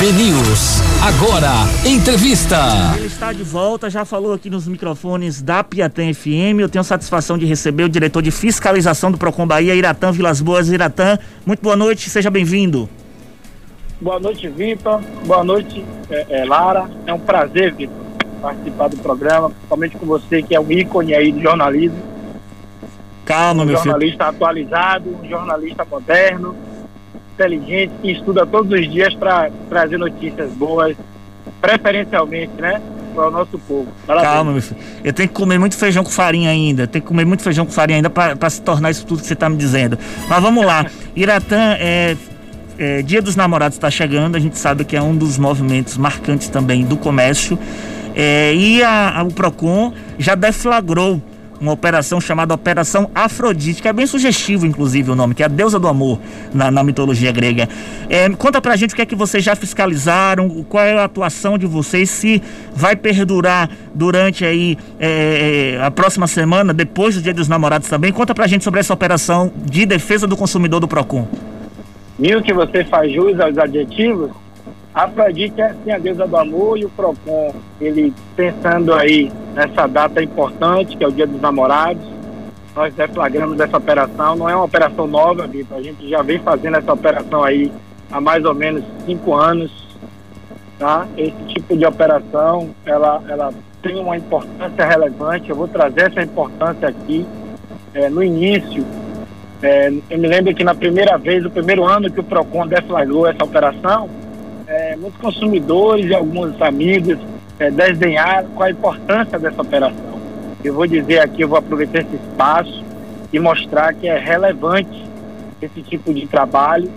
CB News. Agora, entrevista. Ele está de volta, já falou aqui nos microfones da Piatã FM. Eu tenho satisfação de receber o diretor de fiscalização do Procon Bahia, Iratã Vilas Boas. Iratã, muito boa noite, seja bem-vindo. Boa noite, Vitor. Boa noite, é, é, Lara. É um prazer, Vitor, participar do programa, principalmente com você, que é um ícone aí do jornalismo. Calma, um meu jornalista filho. atualizado, um jornalista moderno inteligente que estuda todos os dias para trazer notícias boas, preferencialmente, né? Para o nosso povo. Parabéns. Calma, meu filho. Eu tenho que comer muito feijão com farinha ainda. Tenho que comer muito feijão com farinha ainda para se tornar isso tudo que você está me dizendo. Mas vamos lá. Iratã, é, é, Dia dos Namorados está chegando. A gente sabe que é um dos movimentos marcantes também do comércio. É, e a, a, o PROCON já deflagrou uma operação chamada Operação Afrodite, que é bem sugestivo, inclusive, o nome, que é a deusa do amor na, na mitologia grega. É, conta pra gente o que é que vocês já fiscalizaram, qual é a atuação de vocês, se vai perdurar durante aí é, é, a próxima semana, depois do Dia dos Namorados também. Conta pra gente sobre essa operação de defesa do consumidor do PROCON. Viu que você faz jus aos adjetivos? Afrodite é assim, a deusa do amor e o PROCON, ele pensando aí nessa data importante, que é o Dia dos Namorados, nós deflagramos essa operação, não é uma operação nova, Vitor, a gente já vem fazendo essa operação aí há mais ou menos cinco anos, tá? Esse tipo de operação, ela, ela tem uma importância relevante, eu vou trazer essa importância aqui é, no início, é, eu me lembro que na primeira vez, o primeiro ano que o PROCON deflagrou essa operação, é, muitos consumidores e alguns amigos é, desdenharam com a importância dessa operação. Eu vou dizer aqui, eu vou aproveitar esse espaço e mostrar que é relevante esse tipo de trabalho,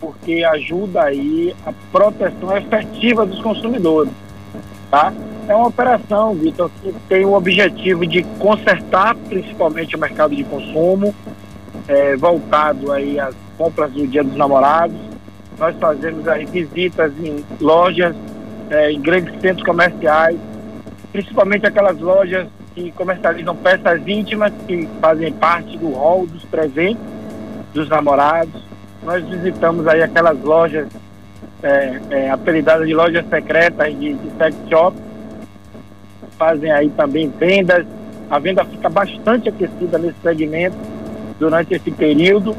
porque ajuda aí a proteção efetiva dos consumidores, tá? É uma operação, Vitor, que tem o objetivo de consertar principalmente o mercado de consumo, é, voltado aí às compras do Dia dos Namorados, nós fazemos aí visitas em lojas, é, em grandes centros comerciais, principalmente aquelas lojas que comercializam peças íntimas que fazem parte do hall dos presentes dos namorados. Nós visitamos aí aquelas lojas é, é, apelidadas de lojas secretas de, de sex shop, fazem aí também vendas. A venda fica bastante aquecida nesse segmento durante esse período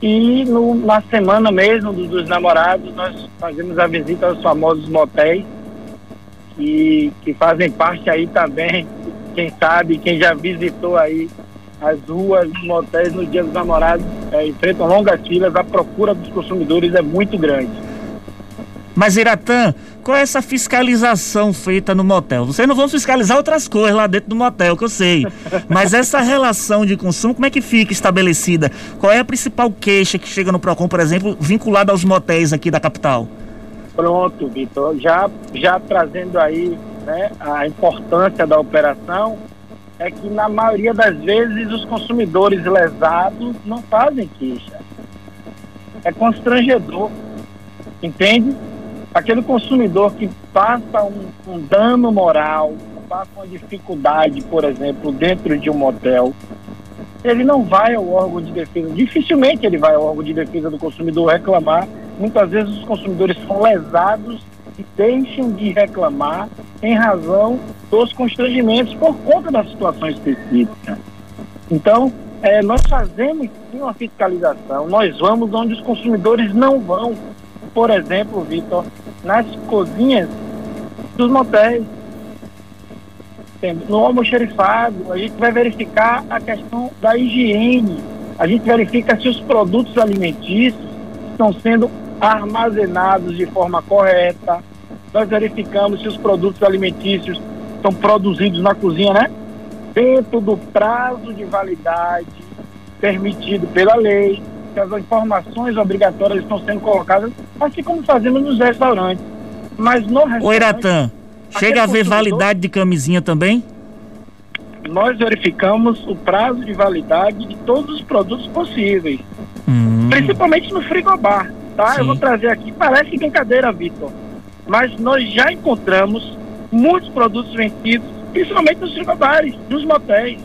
e no, na semana mesmo do, dos namorados, nós fazemos a visita aos famosos motéis, que, que fazem parte aí também, quem sabe, quem já visitou aí as ruas dos motéis no dia dos namorados, é, enfrentam longas filas, a procura dos consumidores é muito grande. Mas, Iratã, qual é essa fiscalização feita no motel? Vocês não vão fiscalizar outras coisas lá dentro do motel, que eu sei. Mas essa relação de consumo, como é que fica estabelecida? Qual é a principal queixa que chega no PROCON, por exemplo, vinculada aos motéis aqui da capital? Pronto, Vitor. Já, já trazendo aí né, a importância da operação, é que na maioria das vezes os consumidores lesados não fazem queixa. É constrangedor, entende? Aquele consumidor que passa um, um dano moral, passa uma dificuldade, por exemplo, dentro de um motel, ele não vai ao órgão de defesa, dificilmente ele vai ao órgão de defesa do consumidor reclamar. Muitas vezes os consumidores são lesados e deixam de reclamar em razão dos constrangimentos por conta da situação específica. Então, é, nós fazemos sim uma fiscalização, nós vamos onde os consumidores não vão por exemplo, Vitor, nas cozinhas dos motéis. No almoxerifado, a gente vai verificar a questão da higiene. A gente verifica se os produtos alimentícios estão sendo armazenados de forma correta. Nós verificamos se os produtos alimentícios estão produzidos na cozinha, né? Dentro do prazo de validade permitido pela lei as informações obrigatórias estão sendo colocadas, assim como fazemos nos restaurantes. Mas no restaurante... O chega a ver validade de camisinha também? Nós verificamos o prazo de validade de todos os produtos possíveis. Hum. Principalmente no frigobar, tá? Sim. Eu vou trazer aqui, parece brincadeira, Vitor. Mas nós já encontramos muitos produtos vencidos, principalmente nos frigobares, nos motéis.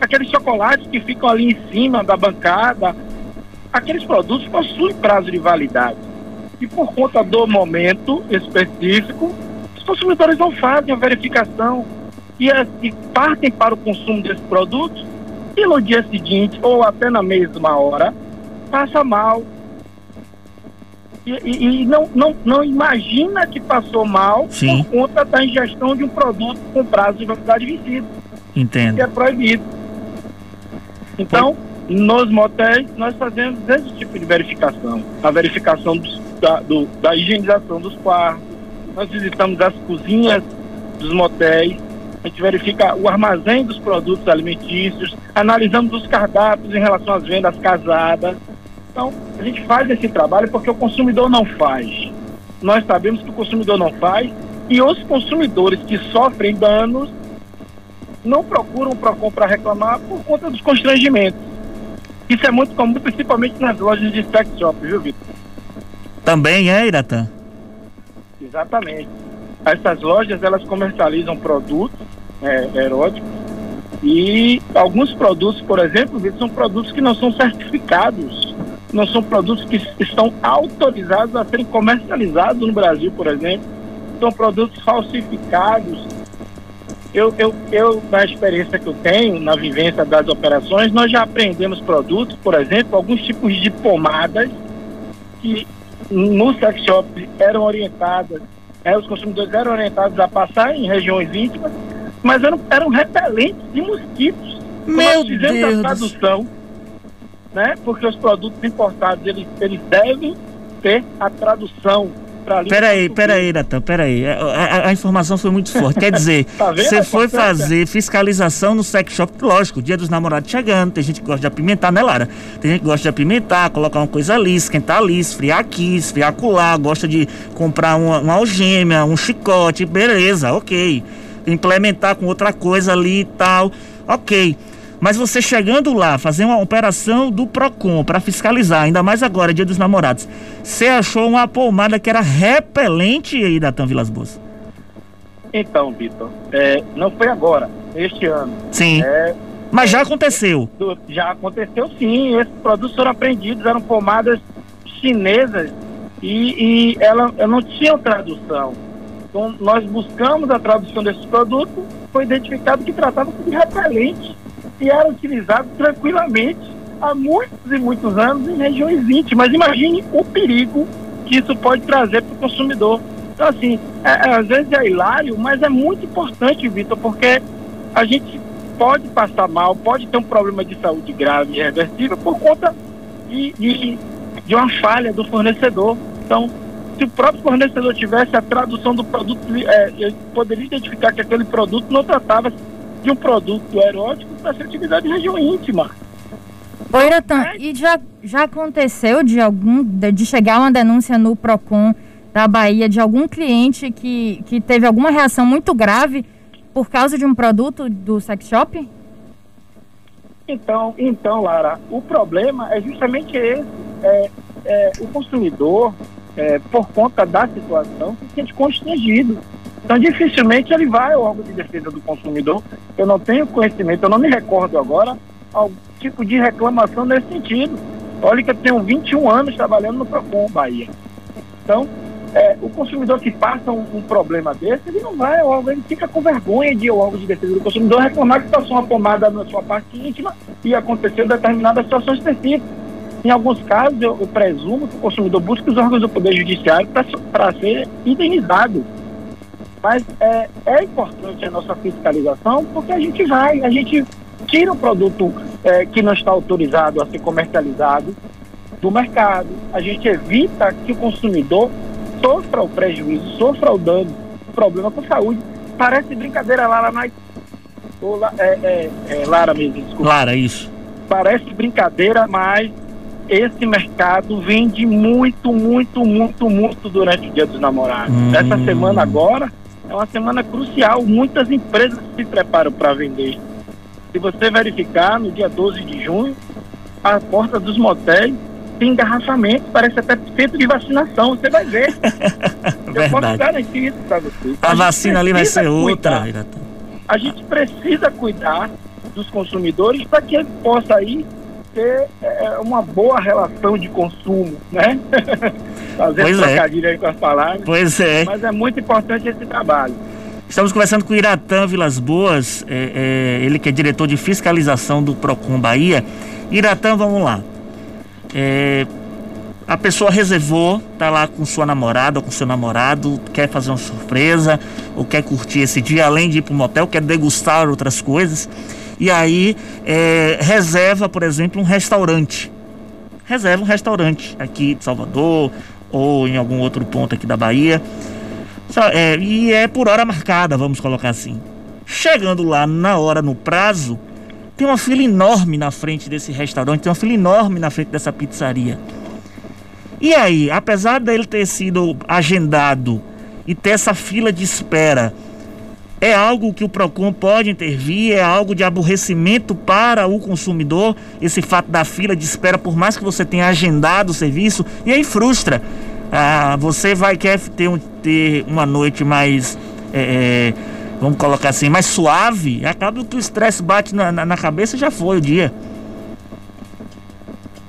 Aqueles chocolates que ficam ali em cima da bancada, aqueles produtos possuem prazo de validade. E por conta do momento específico, os consumidores não fazem a verificação e, e partem para o consumo desse produto e no dia seguinte, ou até na mesma hora, passa mal. E, e, e não, não, não imagina que passou mal Sim. por conta da ingestão de um produto com prazo de validade vencido, Entendo. que é proibido. Então, nos motéis, nós fazemos esse tipo de verificação. A verificação dos- da, do- da higienização dos quartos, nós visitamos as cozinhas dos motéis, a gente verifica o armazém dos produtos alimentícios, analisamos os cardápios em relação às vendas casadas. Então, a gente faz esse trabalho porque o consumidor não faz. Nós sabemos que o consumidor não faz e os consumidores que sofrem danos não procuram para reclamar por conta dos constrangimentos. Isso é muito comum, principalmente nas lojas de sex shop, viu, Vitor? Também é, Iratã? Exatamente. Essas lojas, elas comercializam produtos é, eróticos e alguns produtos, por exemplo, Vitor, são produtos que não são certificados, não são produtos que estão autorizados a serem comercializados no Brasil, por exemplo. São produtos falsificados. Eu, eu, eu, na experiência que eu tenho, na vivência das operações, nós já aprendemos produtos, por exemplo, alguns tipos de pomadas que no sex shop eram orientadas, é, os consumidores eram orientados a passar em regiões íntimas, mas eram, eram repelentes de mosquitos. Meu Nós fizemos Deus a tradução, né? Porque os produtos importados, eles, eles devem ter a tradução Peraí, peraí, Iratã, peraí. A, a- a informação foi muito forte. Quer dizer, Tá você a foi fazer fiscalização no sex shop, lógico, dia dos namorados chegando, tem gente que gosta de apimentar, né, Lara? Tem gente que gosta de apimentar, colocar uma coisa ali, esquentar ali, esfriar aqui, esfriar acolá, gosta de comprar uma, uma algema, um chicote, beleza, ok. Implementar com outra coisa ali e tal, ok. Mas você chegando lá, fazer uma operação do PROCON para fiscalizar, ainda mais agora, dia dos namorados, você achou uma pomada que era repelente aí da Tam Vilas Boas? Então, Vitor, é, não foi agora, este ano. Sim. É, Mas já aconteceu. já aconteceu sim, esses produtos foram apreendidos, eram pomadas chinesas e, e ela, elas não tinham tradução. Então, nós buscamos a tradução desses produtos, foi identificado que tratava-se de repelente e era utilizado tranquilamente há muitos e muitos anos em regiões íntimas. Imagine o perigo que isso pode trazer para o consumidor. Então, assim, é, é, às vezes é hilário, mas é muito importante, Vitor, porque a gente pode passar mal, pode ter um problema de saúde grave e reversível por conta de, de, de uma falha do fornecedor. Então, se o próprio fornecedor tivesse a tradução do produto, é, ele poderia identificar que aquele produto não tratava de um produto erótico para ser utilizado em região íntima. Oi, Iratan, e já, já aconteceu de algum de, de chegar uma denúncia no Procon da Bahia de algum cliente que, que teve alguma reação muito grave por causa de um produto do sex shop? Então, então, Lara, o problema é justamente esse. É, é, o consumidor, é, por conta da situação, se sente constrangido. Então, dificilmente ele vai ao órgão de defesa do consumidor. Eu não tenho conhecimento, eu não me recordo agora algum tipo de reclamação nesse sentido. Olha que eu tenho 21 anos trabalhando no PROCON Bahia. Então, é, o consumidor que passa um, um problema desse, ele não vai ao órgão, ele fica com vergonha de ir ao órgão de defesa do consumidor reclamar que passou uma pomada na sua parte íntima e aconteceu determinada situação específica. Em alguns casos, eu, eu presumo que o consumidor busca os órgãos do Poder Judiciário para ser indenizado. Mas é, é importante a nossa fiscalização porque a gente vai, a gente tira o produto é, que não está autorizado a ser comercializado do mercado, a gente evita que o consumidor sofra o prejuízo, sofra o dano, o problema com saúde. Parece brincadeira, Lara, mas. La- é, é, é, Lara mesmo, desculpa. Lara, isso. Parece brincadeira, mas esse mercado vende muito, muito, muito, muito durante o Dia dos Namorados. Hum. Essa semana agora é uma semana crucial. Muitas empresas se preparam para vender. Se você verificar, no dia 12 de junho, a porta dos motéis tem engarrafamento, parece até centro de vacinação. Você vai ver. Eu posso garantir isso para você. A gente vacina ali vai ser outra, cuidar Iratã. a gente precisa cuidar dos consumidores para que ele possa aí ter é, uma boa relação de consumo, né? Fazer Pois é. trocadilho aí com as palavras. Pois é. Mas é muito importante esse trabalho. Estamos conversando com o Iratã Vilas Boas, é, é, ele que é diretor de fiscalização do Procon Bahia. Iratã, vamos lá. É, a pessoa reservou, tá lá com sua namorada ou com seu namorado, quer fazer uma surpresa, ou quer curtir esse dia, além de ir para um motel, quer degustar outras coisas. E aí é, reserva, por exemplo, um restaurante. Reserva um restaurante aqui de Salvador ou em algum outro ponto aqui da Bahia. Só- é, e é por hora marcada, vamos colocar assim. Chegando lá na hora, no prazo, tem uma fila enorme na frente desse restaurante, tem uma fila enorme na frente dessa pizzaria. E aí, apesar dele ter sido agendado e ter essa fila de espera, é algo que o PROCON pode intervir, é algo de aborrecimento para o consumidor, esse fato da fila de espera, por mais que você tenha agendado o serviço, e aí frustra. Ah, você vai querer ter, um- ter uma noite mais, é, é, vamos colocar assim, mais suave, acaba que o estresse bate na, na, na cabeça e já foi o dia.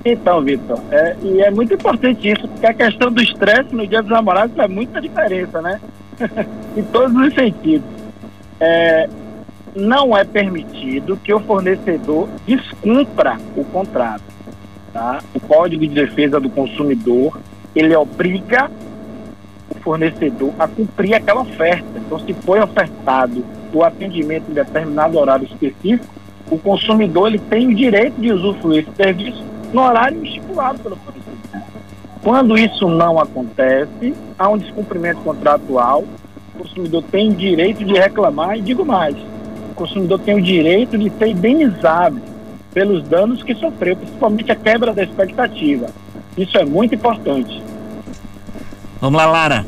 Então, Vitor, é, e é muito importante isso, porque a questão do estresse no Dia dos Namorados faz muita diferença, né? em todos os sentidos. É, não é permitido que o fornecedor descumpra o contrato. Tá? O Código de Defesa do Consumidor, ele obriga o fornecedor a cumprir aquela oferta. Então, se foi ofertado o atendimento em determinado horário específico, o consumidor ele tem o direito de usufruir esse serviço no horário estipulado pelo fornecedor. Quando isso não acontece, há um descumprimento contratual, consumidor tem o direito de reclamar e digo mais, o consumidor tem o direito de ser indenizado pelos danos que sofreu, principalmente a quebra da expectativa. Isso é muito importante. Vamos lá, Lara.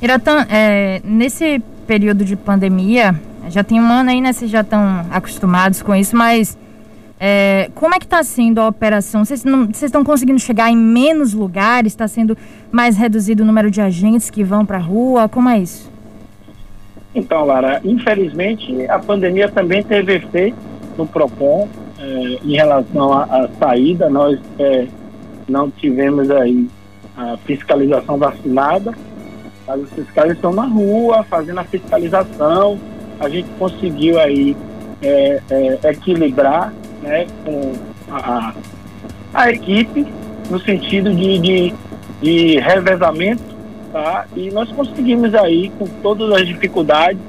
Iratã, é, nesse período de pandemia, já tem um ano aí, né? Vocês já estão acostumados com isso, mas é, como é que está sendo a operação? Vocês estão conseguindo chegar em menos lugares? Está sendo mais reduzido o número de agentes que vão para a rua? Como é isso? Então, Lara, infelizmente a pandemia também teve efeito no PROCON eh, em relação à, saída. Nós eh, não tivemos aí a fiscalização vacinada, mas os fiscais estão na rua fazendo a fiscalização. A gente conseguiu aí eh, eh, equilibrar né, com a, a- a equipe no sentido de, de, de revezamento E nós conseguimos aí, com todas as dificuldades,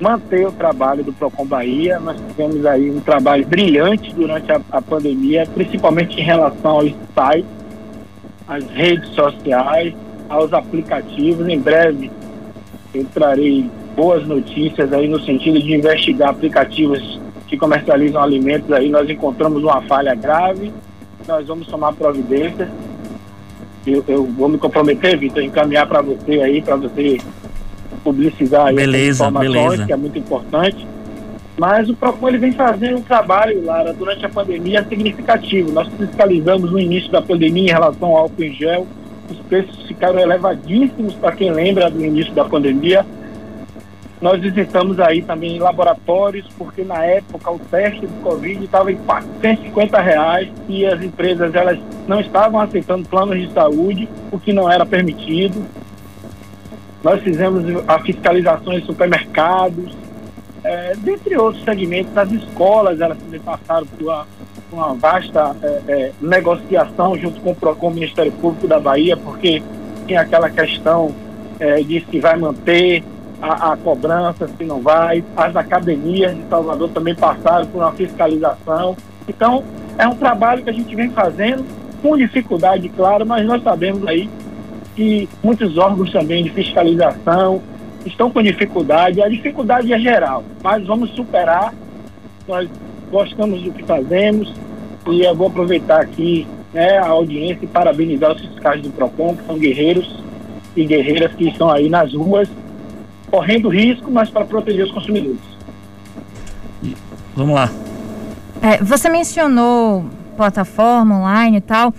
manter o trabalho do Procon Bahia. Nós tivemos aí um trabalho brilhante durante a, a pandemia, principalmente em relação ao site, às redes sociais, aos aplicativos. Em breve eu trarei boas notícias aí no sentido de investigar aplicativos que comercializam alimentos aí. Nós encontramos uma falha grave, nós vamos tomar providências eu, eu vou me comprometer, Vitor, a encaminhar para você aí, para você publicizar aí Beleza, informações, beleza. que é muito importante. Mas o Procon ele vem fazendo um trabalho, Lara, durante a pandemia significativo. Nós fiscalizamos no início da pandemia em relação ao álcool em gel. Os preços ficaram elevadíssimos para quem lembra do início da pandemia. Nós visitamos aí também laboratórios, porque na época o teste do Covid estava em 450 reais e as empresas elas não estavam aceitando planos de saúde, o que não era permitido. Nós fizemos a fiscalização em supermercados, eh, dentre outros segmentos, as escolas elas também passaram por uma, uma vasta eh, eh, negociação junto com o o Ministério Público da Bahia, porque tinha aquela questão eh, de se vai manter a, a cobrança, se não vai. As academias de Salvador também passaram por uma fiscalização. Então, é um trabalho que a gente vem fazendo com dificuldade, claro, mas nós sabemos aí que muitos órgãos também de fiscalização estão com dificuldade. A dificuldade é geral, mas vamos superar. Nós gostamos do que fazemos e eu vou aproveitar aqui né, a audiência e parabenizar os fiscais do PROCON, que são guerreiros e guerreiras que estão aí nas ruas correndo risco, mas para proteger os consumidores. Vamos lá. É, você mencionou plataforma online e tal.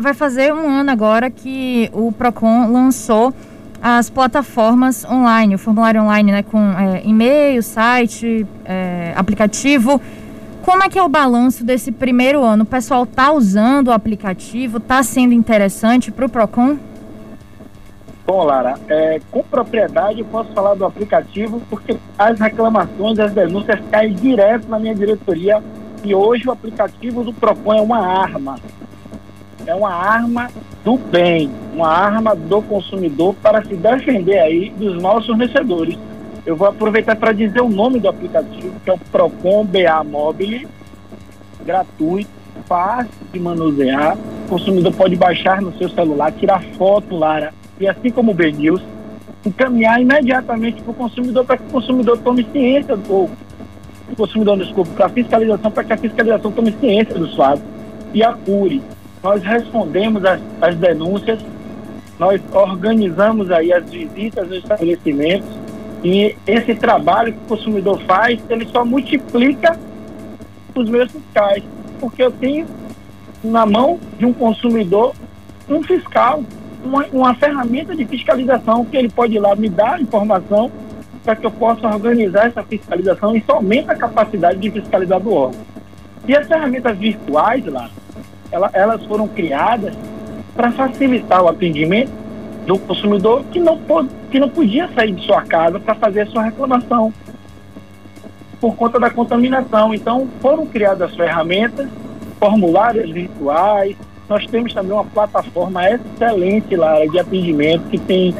Vai fazer um ano agora que o Procon lançou as plataformas online, o formulário online, né, com é, e-mail, site, é, aplicativo. Como é que é o balanço desse primeiro ano? O pessoal tá usando o aplicativo? Tá sendo interessante para o Procon? Bom, Lara, é, com propriedade eu posso falar do aplicativo porque as reclamações, as denúncias caem direto na minha diretoria e hoje o aplicativo do Propõe é uma arma. É uma arma do bem, uma arma do consumidor para se defender aí dos maus fornecedores. Eu vou aproveitar para dizer o nome do aplicativo, que é o Procon BA Mobile, gratuito, fácil de manusear. O consumidor pode baixar no seu celular, tirar foto, Lara, e assim como o BNews, encaminhar imediatamente para o consumidor para que o consumidor tome ciência, ou o consumidor, desculpa, para a fiscalização, para que a fiscalização tome ciência dos fatos e apure. Nós respondemos as, as denúncias, nós organizamos aí as visitas nos estabelecimentos e esse trabalho que o consumidor faz, ele só multiplica os meus fiscais, porque eu tenho na mão de um consumidor um fiscal, uma, uma ferramenta de fiscalização que ele pode ir lá me dar informação para que eu possa organizar essa fiscalização. Isso aumenta a capacidade de fiscalizar do órgão. E as ferramentas virtuais lá, ela, elas foram criadas para facilitar o atendimento do consumidor que não, que não podia sair de sua casa para fazer a sua reclamação por conta da contaminação. Então, foram criadas as ferramentas, formulários virtuais, nós temos também uma plataforma excelente lá de atendimento que tem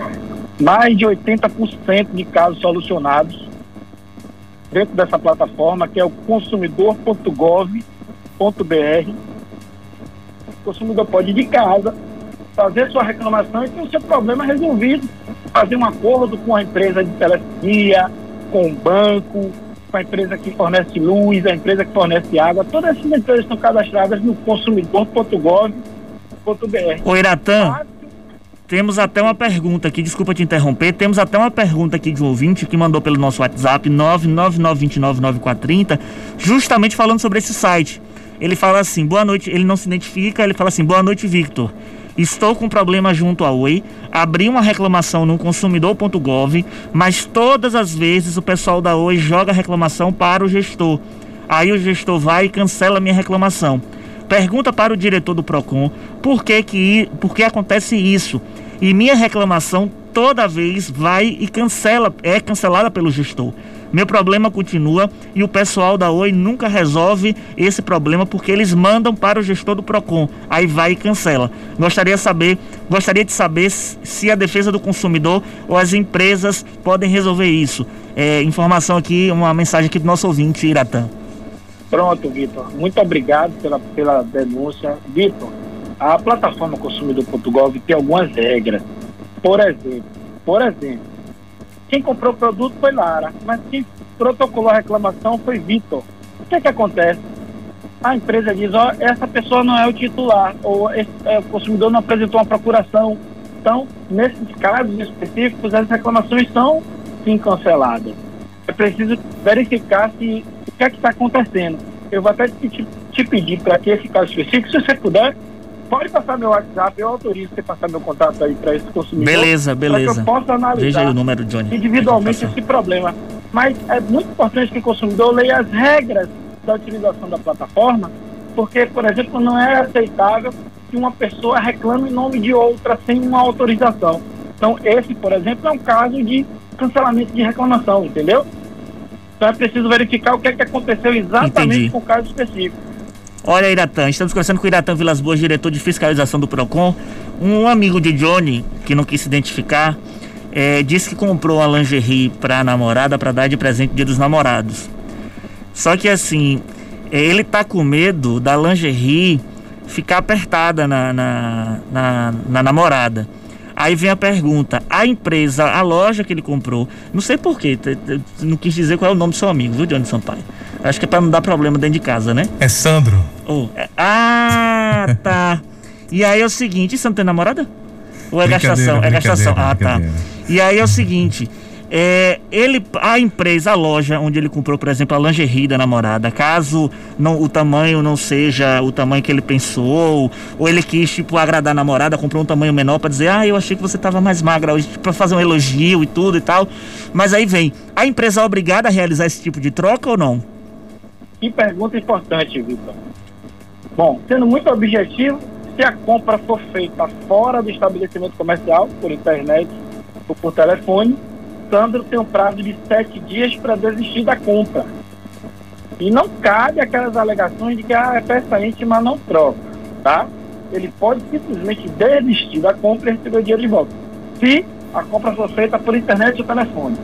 mais de 80% de casos solucionados dentro dessa plataforma, que é o consumidor.gov.br. O consumidor pode ir de casa, fazer sua reclamação e ter o seu problema resolvido. Fazer um acordo com a empresa de telefonia, com o banco, a empresa que fornece luz, a empresa que fornece água, todas essas empresas estão cadastradas no consumidor.gov.br. O Iratã, temos até uma pergunta aqui, desculpa te interromper, temos até uma pergunta aqui de um ouvinte que mandou pelo nosso WhatsApp 999299430, justamente falando sobre esse site. Ele fala assim, boa noite, ele não se identifica, ele fala assim, boa noite, Victor. Estou com problema junto à Oi, abri uma reclamação no consumidor.gov, mas todas as vezes o pessoal da Oi joga a reclamação para o gestor. Aí o gestor vai e cancela minha reclamação. Pergunta para o diretor do Procon por que que por que acontece isso. E minha reclamação toda vez vai e cancela, é cancelada pelo gestor. Meu problema continua e o pessoal da Oi nunca resolve esse problema porque eles mandam para o gestor do Procon, aí vai e cancela. Gostaria saber, gostaria de saber se a defesa do consumidor ou as empresas podem resolver isso. É, informação aqui, uma mensagem aqui do nosso ouvinte Iratã. Pronto, Vitor. Muito obrigado pela, pela denúncia. Vitor, a plataforma consumidor.gov tem algumas regras. Por exemplo, por exemplo, quem comprou o produto foi Lara, mas quem protocolou a reclamação foi Vitor. O que é que acontece? A empresa diz, ó, essa pessoa não é o titular, ou esse, é, o consumidor não apresentou uma procuração. Então, nesses casos específicos, as reclamações são sim canceladas. É preciso verificar se o que é que está acontecendo. Eu vou até te, te pedir para que esse caso específico, se você puder, pode passar meu WhatsApp, eu autorizo você passar meu contato aí para esse consumidor. Beleza, beleza. Eu possa analisar Veja aí o número, Johnny. individualmente esse problema. Mas é muito importante que o consumidor leia as regras da utilização da plataforma, porque, por exemplo, não é aceitável que uma pessoa reclame em nome de outra sem uma autorização. Então, esse, por exemplo, é um caso de cancelamento de reclamação, entendeu? Então é preciso verificar o que, é que aconteceu exatamente Entendi. com o caso específico. Olha, Iratã, estamos conversando com o Iratã Vilas Boas, diretor de fiscalização do PROCON. Um amigo de Johnny, que não quis se identificar, é, disse que comprou uma lingerie para a namorada para dar de presente dia dos namorados. Só que assim, é, ele tá com medo da lingerie ficar apertada na, na, na, na namorada. Aí vem a pergunta: a empresa, a loja que ele comprou, não sei porquê, não quis dizer qual é o nome do seu amigo, viu, Johnny Sampaio? Acho que é pra não dar problema dentro de casa, né? É Sandro. Oh, é- ah, tá. E aí é o seguinte, você não tem namorada? Ou é gastação? É gastação. Ah, tá. E aí é o seguinte, é, ele, a empresa, a loja onde ele comprou, por exemplo, a lingerie da namorada, caso não, o tamanho não seja o tamanho que ele pensou, ou ele quis, tipo, agradar a namorada, comprou um tamanho menor pra dizer, ah, eu achei que você tava mais magra hoje, pra fazer um elogio e tudo e tal. Mas aí vem, a empresa é obrigada a realizar esse tipo de troca ou não? Que pergunta importante, Vitor. Bom, sendo muito objetivo, Se a compra for feita fora do estabelecimento comercial, por internet ou por telefone, Sandro tem um prazo de sete dias para desistir da compra. E não cabe aquelas alegações de que ah, é peça íntima não troca, tá? Ele pode simplesmente desistir da compra e receber o dinheiro de volta. Se a compra for feita por internet ou telefone.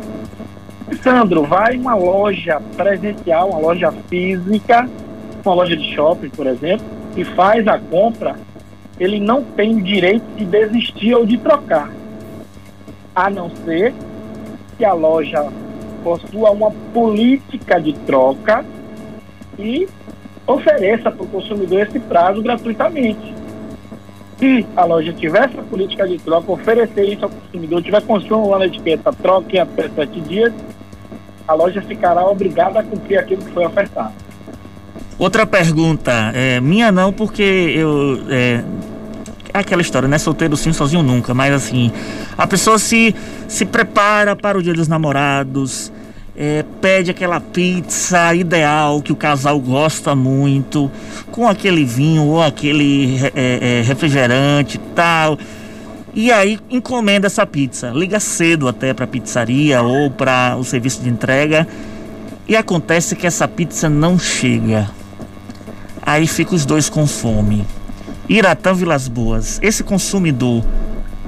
Sandro, vai uma loja presencial, uma loja física, uma loja de shopping, por exemplo, e faz a compra, ele não tem direito de desistir ou de trocar. A não ser que a loja possua uma política de troca e ofereça para o consumidor esse prazo gratuitamente. Se a loja tiver essa política de troca, oferecer isso ao consumidor, tiver construindo lá na etiqueta troca em até sete dias, a loja ficará obrigada a cumprir aquilo que foi ofertado. Outra pergunta, é, minha não, porque eu. É, é aquela história, né? Solteiro sim, sozinho nunca, mas assim, a pessoa se, se prepara para o dia dos namorados, é, pede aquela pizza ideal que o casal gosta muito, com aquele vinho ou aquele é, é, refrigerante tal. E aí encomenda essa pizza, liga cedo até para a pizzaria ou para o serviço de entrega e acontece que essa pizza não chega. Aí fica os dois com fome. Iratã Vilas Boas, esse consumidor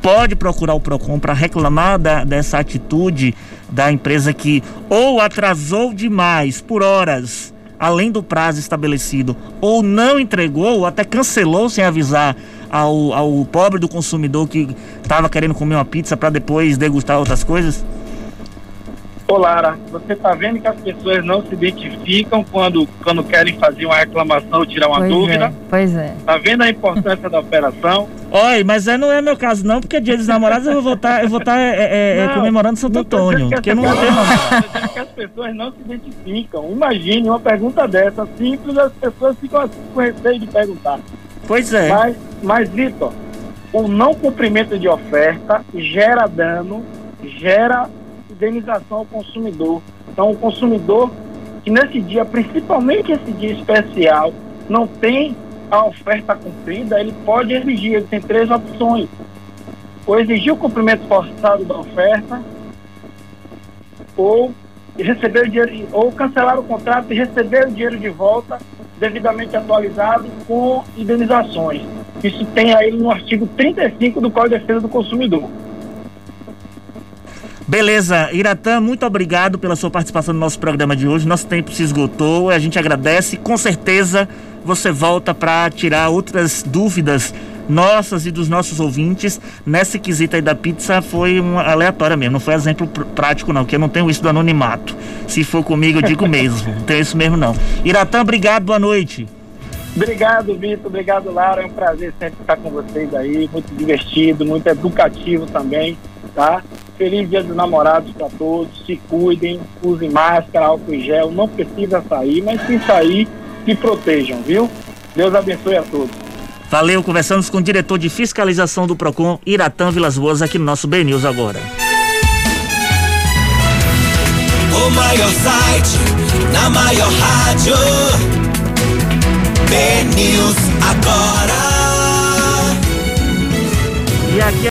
pode procurar o Procon para reclamar da, dessa atitude da empresa que ou atrasou demais por horas, além do prazo estabelecido, ou não entregou, ou até cancelou sem avisar ao, ao pobre do consumidor que estava querendo comer uma pizza para depois degustar outras coisas? Ô Lara, você está vendo que as pessoas não se identificam quando, quando querem fazer uma reclamação ou tirar uma pois dúvida? É, pois é. Tá vendo a importância da operação? Oi, mas é, não é meu caso não, porque dia dos namorados eu vou voltar, eu vou estar é, é, Não, comemorando Santo Antônio, que porque as não dizendo que as pessoas não se identificam. Imagine uma pergunta dessa, simples, as pessoas ficam assim com receio de perguntar. Pois é. Mas, mas Vitor, o não cumprimento de oferta gera dano, gera indenização ao consumidor. Então, o consumidor que nesse dia, principalmente esse dia especial, não tem a oferta cumprida, ele pode exigir, ele tem três opções. Ou exigir o cumprimento forçado da oferta, ou receber o dinheiro, ou cancelar o contrato e receber o dinheiro de volta devidamente atualizado com indenizações. Isso tem aí no artigo 35 do Código de Defesa do Consumidor. Beleza, Iratã, muito obrigado pela sua participação no nosso programa de hoje. Nosso tempo se esgotou, a gente agradece. Com certeza você volta para tirar outras dúvidas nossas e dos nossos ouvintes. Nessa quesita aí da pizza foi uma aleatória mesmo, não foi exemplo pr- prático não, porque eu não tenho isso do anonimato. Se for comigo, eu digo mesmo. Não tenho isso mesmo não. Iratã, obrigado, boa noite. Obrigado, Vitor. Obrigado, Lara. É um prazer sempre estar com vocês aí. Muito divertido, muito educativo também, tá? Feliz Dia dos Namorados para todos. Se cuidem, usem máscara, álcool em gel. Não precisa sair, mas se sair, se protejam, viu? Deus abençoe a todos. Valeu, conversamos com o diretor de fiscalização do PROCON, Iratã Vilas Boas, aqui no nosso B News agora. O maior site na maior rádio. B News agora. E aqui